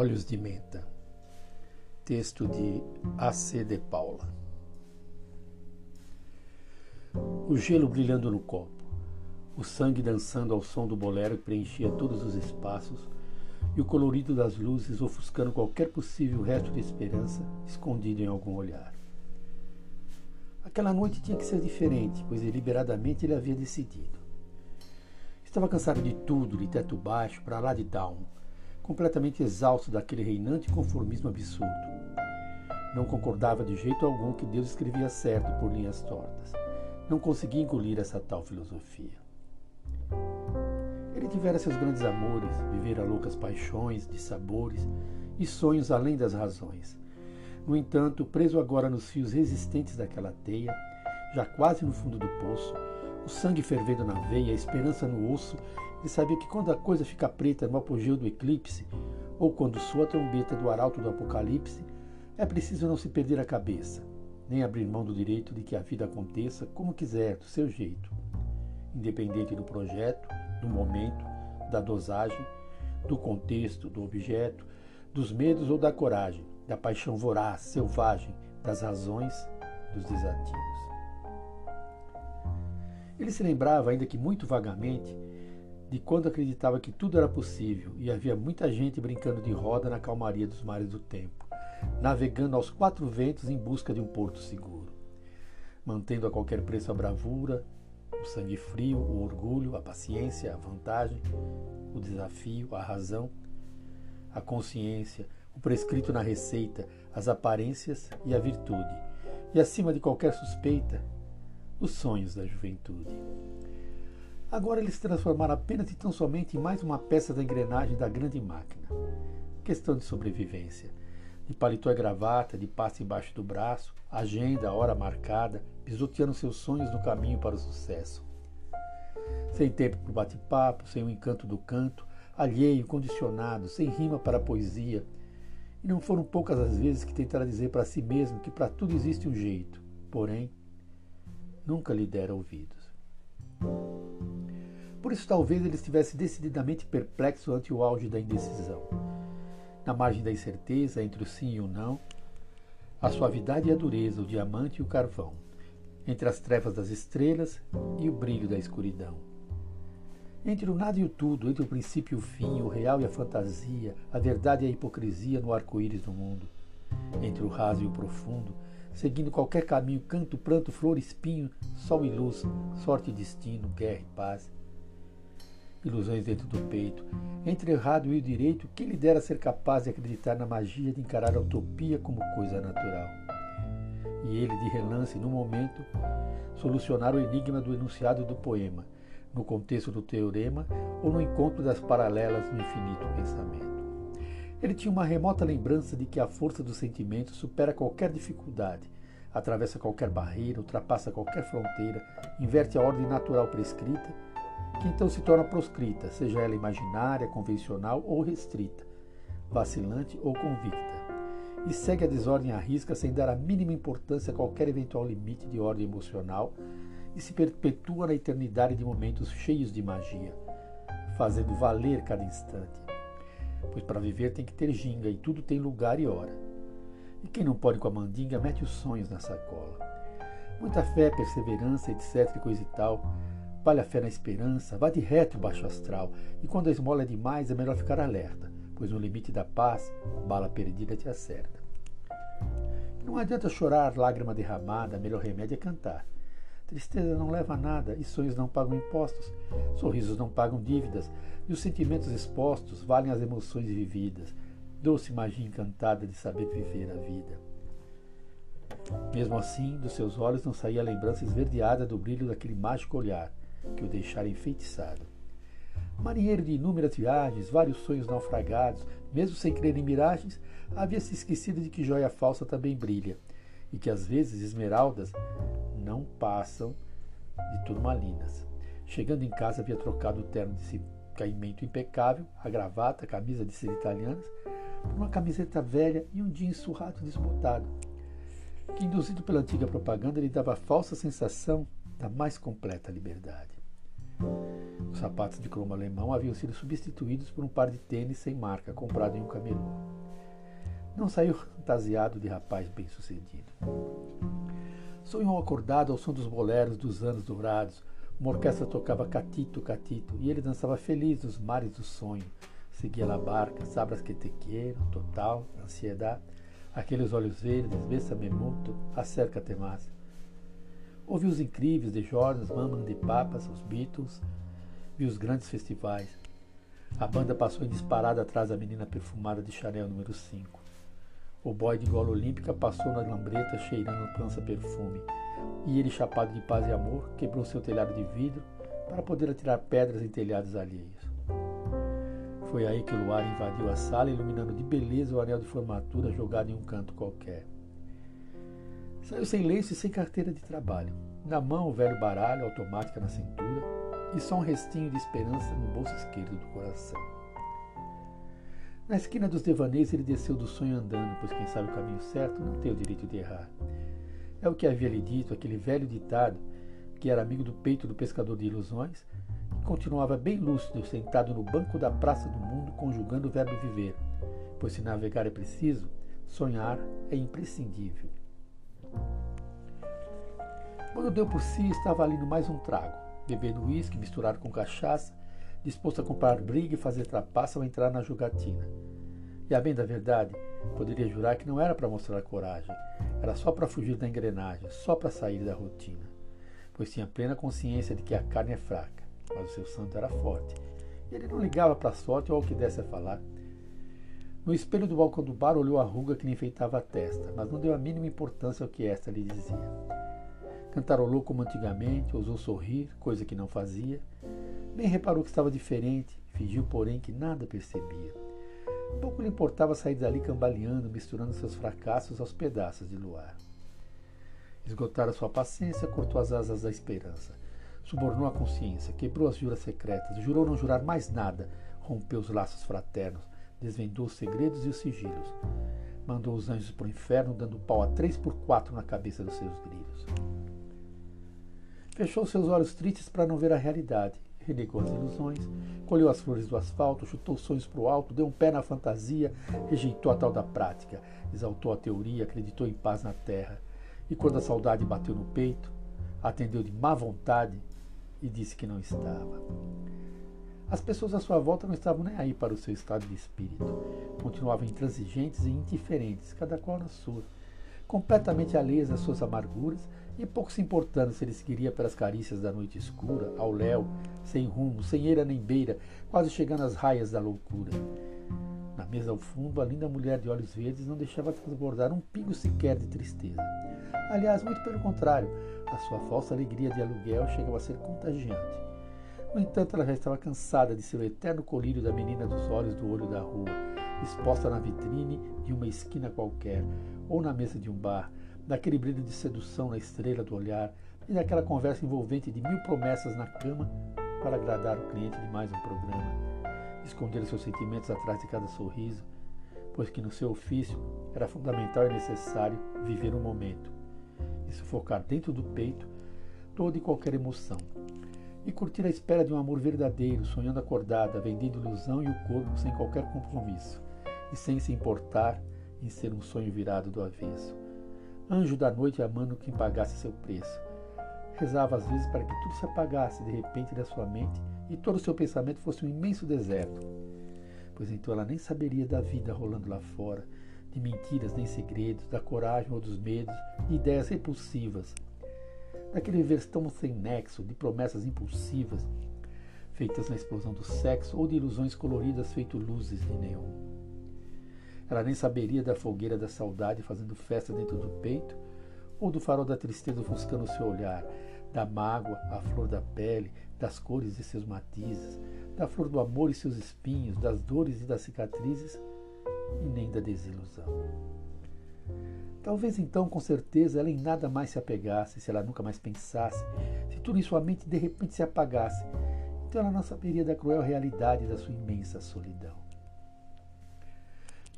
Olhos de Menta. Texto de A.C. de Paula. O gelo brilhando no copo, o sangue dançando ao som do bolero que preenchia todos os espaços e o colorido das luzes ofuscando qualquer possível resto de esperança escondido em algum olhar. Aquela noite tinha que ser diferente, pois deliberadamente ele havia decidido. Estava cansado de tudo, de teto baixo, para lá de down completamente exausto daquele reinante conformismo absurdo. Não concordava de jeito algum que Deus escrevia certo por linhas tortas. Não conseguia engolir essa tal filosofia. Ele tivera seus grandes amores, vivera loucas paixões, de sabores e sonhos além das razões. No entanto, preso agora nos fios resistentes daquela teia, já quase no fundo do poço, o sangue fervendo na veia, a esperança no osso e sabia que quando a coisa fica preta no apogeu do eclipse, ou quando soa a trombeta do arauto do apocalipse, é preciso não se perder a cabeça, nem abrir mão do direito de que a vida aconteça como quiser, do seu jeito, independente do projeto, do momento, da dosagem, do contexto, do objeto, dos medos ou da coragem, da paixão voraz, selvagem, das razões, dos desatinos. Ele se lembrava, ainda que muito vagamente, de quando acreditava que tudo era possível e havia muita gente brincando de roda na calmaria dos mares do tempo, navegando aos quatro ventos em busca de um porto seguro, mantendo a qualquer preço a bravura, o sangue frio, o orgulho, a paciência, a vantagem, o desafio, a razão, a consciência, o prescrito na receita, as aparências e a virtude, e acima de qualquer suspeita, os sonhos da juventude. Agora eles se transformaram apenas e tão somente em mais uma peça da engrenagem da grande máquina. Questão de sobrevivência. De paletó e gravata, de pasta embaixo do braço, agenda, hora marcada, pisoteando seus sonhos no caminho para o sucesso. Sem tempo para o bate-papo, sem o encanto do canto, alheio, condicionado, sem rima para a poesia. E não foram poucas as vezes que tentaram dizer para si mesmo que para tudo existe um jeito, porém, nunca lhe deram ouvidos. Por isso, talvez ele estivesse decididamente perplexo ante o auge da indecisão. Na margem da incerteza, entre o sim e o não, a suavidade e a dureza, o diamante e o carvão, entre as trevas das estrelas e o brilho da escuridão. Entre o nada e o tudo, entre o princípio e o fim, o real e a fantasia, a verdade e a hipocrisia no arco-íris do mundo. Entre o raso e o profundo, seguindo qualquer caminho, canto, pranto, flor, espinho, sol e luz, sorte e destino, guerra e paz ilusões dentro do peito. Entre errado e o direito, quem lhe dera ser capaz de acreditar na magia de encarar a utopia como coisa natural? E ele, de relance, no momento, solucionar o enigma do enunciado do poema, no contexto do teorema ou no encontro das paralelas no infinito pensamento. Ele tinha uma remota lembrança de que a força do sentimento supera qualquer dificuldade, atravessa qualquer barreira, ultrapassa qualquer fronteira, inverte a ordem natural prescrita que então se torna proscrita, seja ela imaginária, convencional ou restrita, vacilante ou convicta, e segue a desordem à risca sem dar a mínima importância a qualquer eventual limite de ordem emocional e se perpetua na eternidade de momentos cheios de magia, fazendo valer cada instante. Pois para viver tem que ter ginga e tudo tem lugar e hora. E quem não pode com a mandinga mete os sonhos na sacola. Muita fé, perseverança, etc. coisa e tal Vale a fé na esperança, vá de reto baixo astral, e quando a esmola é demais é melhor ficar alerta, pois no limite da paz, bala perdida te acerta. Não adianta chorar lágrima derramada, melhor remédio é cantar. Tristeza não leva a nada e sonhos não pagam impostos, sorrisos não pagam dívidas, e os sentimentos expostos valem as emoções vividas, doce magia encantada de saber viver a vida. Mesmo assim, dos seus olhos não saía a lembrança esverdeada do brilho daquele mágico olhar, que o deixara enfeitiçado. Marinheiro de inúmeras viagens, vários sonhos naufragados, mesmo sem crer em miragens, havia se esquecido de que joia falsa também brilha, e que às vezes esmeraldas não passam de turmalinas. Chegando em casa, havia trocado o terno de caimento impecável, a gravata, a camisa de ser italianas, por uma camiseta velha e um jeans surrado desbotado, que, induzido pela antiga propaganda, lhe dava a falsa sensação da mais completa liberdade. Os sapatos de cromo alemão haviam sido substituídos por um par de tênis sem marca comprado em um camelô. Não saiu fantasiado de rapaz bem-sucedido. Sonhou acordado ao som dos boleros dos anos dourados. Uma orquestra tocava catito, catito, e ele dançava feliz nos mares do sonho. Seguia la barca, sabras que te quiero, total, ansiedade, aqueles olhos verdes, bésame muito, acércate mais. Ouviu os incríveis de Jordan, Maman de Papas, os Beatles, viu os grandes festivais. A banda passou em disparada atrás da menina perfumada de Chanel número 5. O boy de gola olímpica passou na lambreta cheirando lança perfume, e ele, chapado de paz e amor, quebrou seu telhado de vidro para poder atirar pedras em telhados alheios. Foi aí que o luar invadiu a sala, iluminando de beleza o anel de formatura jogado em um canto qualquer. Saiu sem lenço e sem carteira de trabalho. Na mão, o velho baralho, automática na cintura, e só um restinho de esperança no bolso esquerdo do coração. Na esquina dos devaneios, ele desceu do sonho andando, pois quem sabe o caminho certo não tem o direito de errar. É o que havia lhe dito aquele velho ditado, que era amigo do peito do pescador de ilusões, e continuava bem lúcido, sentado no banco da praça do mundo, conjugando o verbo viver, pois se navegar é preciso, sonhar é imprescindível. Quando deu por si, estava ali no mais um trago, bebendo uísque misturado com cachaça, disposto a comprar briga e fazer trapaça ao entrar na jogatina. E a bem da verdade, poderia jurar que não era para mostrar coragem, era só para fugir da engrenagem, só para sair da rotina, pois tinha plena consciência de que a carne é fraca, mas o seu santo era forte. E ele não ligava para a sorte ou ao que desse a falar. No espelho do balcão do bar olhou a ruga que lhe enfeitava a testa, mas não deu a mínima importância ao que esta lhe dizia. Cantarolou como antigamente, ousou sorrir, coisa que não fazia. Bem reparou que estava diferente, fingiu, porém, que nada percebia. Pouco lhe importava sair dali cambaleando, misturando seus fracassos aos pedaços de luar. Esgotara sua paciência, cortou as asas da esperança. Subornou a consciência, quebrou as juras secretas, jurou não jurar mais nada, rompeu os laços fraternos, desvendou os segredos e os sigilos. Mandou os anjos para o inferno, dando pau a três por quatro na cabeça dos seus grilos. Fechou seus olhos tristes para não ver a realidade. Renegou as ilusões, colheu as flores do asfalto, chutou sonhos para o alto, deu um pé na fantasia, rejeitou a tal da prática, exaltou a teoria, acreditou em paz na terra. E quando a saudade bateu no peito, atendeu de má vontade e disse que não estava. As pessoas à sua volta não estavam nem aí para o seu estado de espírito. Continuavam intransigentes e indiferentes, cada qual na sua, completamente alheias às suas amarguras e pouco se importando se ele seguiria pelas carícias da noite escura, ao léu, sem rumo, sem eira nem beira, quase chegando às raias da loucura. Na mesa ao fundo, a linda mulher de olhos verdes não deixava transbordar um pingo sequer de tristeza. Aliás, muito pelo contrário, a sua falsa alegria de aluguel chegava a ser contagiante. No entanto, ela já estava cansada de ser o eterno colírio da menina dos olhos do olho da rua, exposta na vitrine de uma esquina qualquer, ou na mesa de um bar, daquele brilho de sedução na estrela do olhar e daquela conversa envolvente de mil promessas na cama para agradar o cliente de mais um programa, esconder seus sentimentos atrás de cada sorriso, pois que no seu ofício era fundamental e necessário viver o momento e sufocar dentro do peito toda e qualquer emoção, e curtir a espera de um amor verdadeiro, sonhando acordada, vendendo ilusão e o corpo sem qualquer compromisso, e sem se importar em ser um sonho virado do avesso anjo da noite amando quem pagasse seu preço. Rezava às vezes para que tudo se apagasse de repente da sua mente e todo o seu pensamento fosse um imenso deserto. Pois então ela nem saberia da vida rolando lá fora, de mentiras nem segredos, da coragem ou dos medos, de ideias repulsivas, daquele viver tão sem nexo, de promessas impulsivas, feitas na explosão do sexo ou de ilusões coloridas feito luzes de neon. Ela nem saberia da fogueira da saudade fazendo festa dentro do peito, ou do farol da tristeza ofuscando seu olhar, da mágoa, a flor da pele, das cores e seus matizes, da flor do amor e seus espinhos, das dores e das cicatrizes, e nem da desilusão. Talvez então, com certeza, ela em nada mais se apegasse, se ela nunca mais pensasse, se tudo em sua mente de repente se apagasse, então ela não saberia da cruel realidade da sua imensa solidão.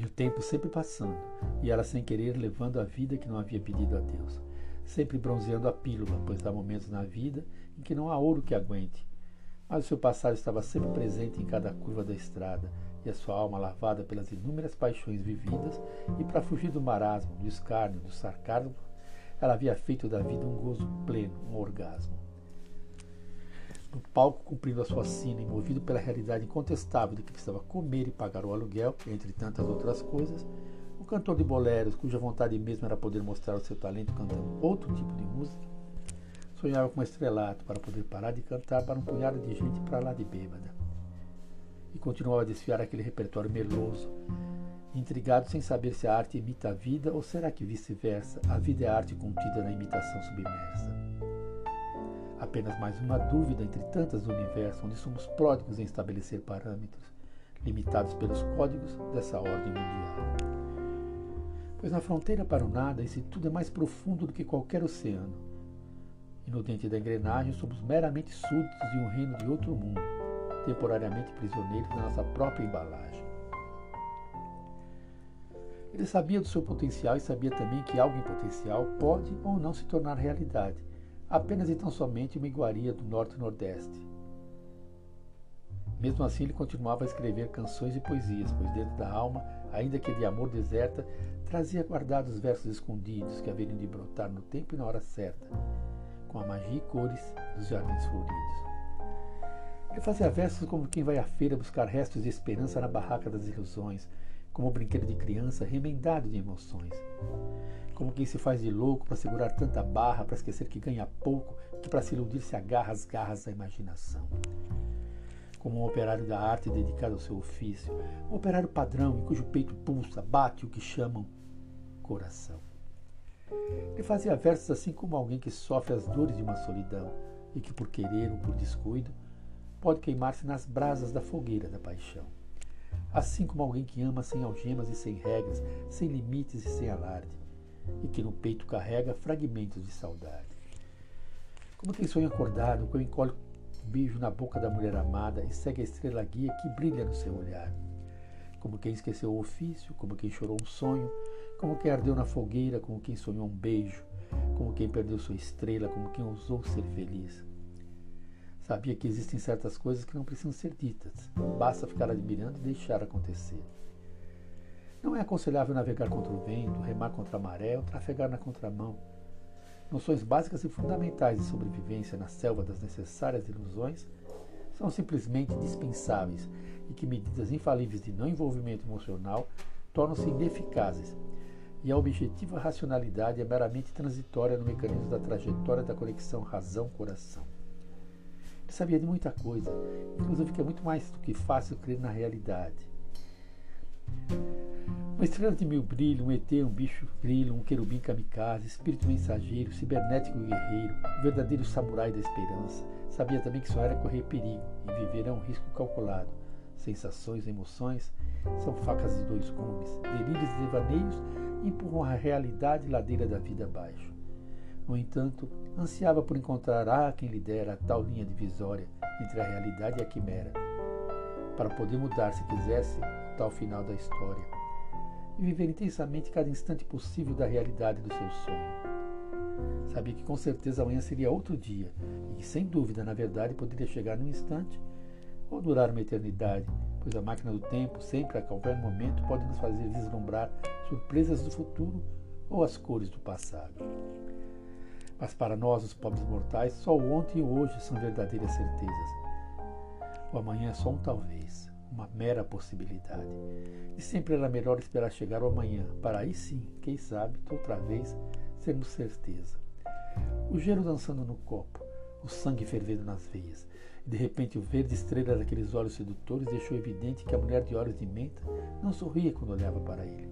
E o tempo sempre passando, e ela sem querer levando a vida que não havia pedido a Deus, sempre bronzeando a pílula, pois há momentos na vida em que não há ouro que aguente. Mas o seu passado estava sempre presente em cada curva da estrada, e a sua alma lavada pelas inúmeras paixões vividas, e para fugir do marasmo, do escárnio, do sarcasmo, ela havia feito da vida um gozo pleno, um orgasmo. No palco, cumprindo a sua sina e movido pela realidade incontestável de que precisava comer e pagar o aluguel, entre tantas outras coisas, o cantor de boleros, cuja vontade mesmo era poder mostrar o seu talento cantando outro tipo de música, sonhava com um estrelato para poder parar de cantar para um punhado de gente para lá de bêbada. E continuava a desfiar aquele repertório meloso, intrigado sem saber se a arte imita a vida ou será que vice-versa, a vida é a arte contida na imitação submersa. Apenas mais uma dúvida entre tantas do universo, onde somos pródigos em estabelecer parâmetros, limitados pelos códigos dessa ordem mundial. Pois na fronteira para o nada, esse tudo é mais profundo do que qualquer oceano. E no dente da engrenagem, somos meramente súditos de um reino de outro mundo, temporariamente prisioneiros da nossa própria embalagem. Ele sabia do seu potencial e sabia também que algo em potencial pode ou não se tornar realidade, apenas e tão somente uma iguaria do norte e nordeste. Mesmo assim, ele continuava a escrever canções e poesias, pois dentro da alma, ainda que de amor deserta, trazia guardados versos escondidos que haveriam de brotar no tempo e na hora certa, com a magia e cores dos jardins floridos. Ele fazia versos como quem vai à feira buscar restos de esperança na barraca das ilusões, como um brinquedo de criança remendado de emoções. Como quem se faz de louco para segurar tanta barra, para esquecer que ganha pouco, que para se iludir se agarra às garras da imaginação. Como um operário da arte dedicado ao seu ofício, um operário padrão em cujo peito pulsa, bate o que chamam coração. Ele fazia versos assim como alguém que sofre as dores de uma solidão e que, por querer ou por descuido, pode queimar-se nas brasas da fogueira da paixão assim como alguém que ama sem algemas e sem regras, sem limites e sem alarde, e que no peito carrega fragmentos de saudade. Como quem sonha acordado, quando encolhe um beijo na boca da mulher amada e segue a estrela guia que brilha no seu olhar. Como quem esqueceu o ofício, como quem chorou um sonho, como quem ardeu na fogueira, como quem sonhou um beijo, como quem perdeu sua estrela, como quem ousou ser feliz. Sabia que existem certas coisas que não precisam ser ditas, basta ficar admirando e deixar acontecer. Não é aconselhável navegar contra o vento, remar contra a maré ou trafegar na contramão. Noções básicas e fundamentais de sobrevivência na selva das necessárias ilusões são simplesmente dispensáveis e que medidas infalíveis de não envolvimento emocional tornam-se ineficazes, e a objetiva racionalidade é meramente transitória no mecanismo da trajetória da conexão razão-coração. Ele sabia de muita coisa, inclusive que é muito mais do que fácil crer na realidade. Uma estrela de mil brilhos, um ET, um bicho grilo, um querubim kamikaze, espírito mensageiro, cibernético guerreiro, o verdadeiro samurai da esperança. Sabia também que sonhar é correr perigo e viver é um risco calculado. Sensações, emoções são facas de dois gumes, delírios e devaneios empurram a realidade ladeira da vida abaixo. No entanto, ansiava por encontrar a quem lhe dera a tal linha divisória entre a realidade e a quimera, para poder mudar, se quisesse, o tal final da história, e viver intensamente cada instante possível da realidade do seu sonho. Sabia que com certeza amanhã seria outro dia, e que sem dúvida, na verdade, poderia chegar num instante ou durar uma eternidade, pois a máquina do tempo, sempre a qualquer momento, pode nos fazer vislumbrar surpresas do futuro ou as cores do passado. Mas para nós, os pobres mortais, só o ontem e o hoje são verdadeiras certezas. O amanhã é só um talvez, uma mera possibilidade. E sempre era melhor esperar chegar o amanhã, para aí sim, quem sabe, outra vez, sermos certeza. O gelo dançando no copo, o sangue fervendo nas veias. De repente o verde estrela daqueles olhos sedutores deixou evidente que a mulher de olhos de menta não sorria quando olhava para ele.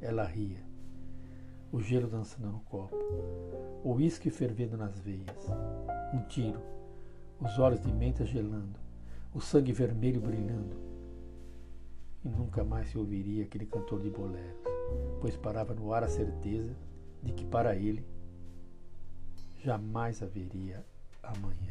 Ela ria o gelo dançando no copo, o uísque fervendo nas veias, um tiro, os olhos de menta gelando, o sangue vermelho brilhando. E nunca mais se ouviria aquele cantor de boleros, pois parava no ar a certeza de que para ele jamais haveria amanhã.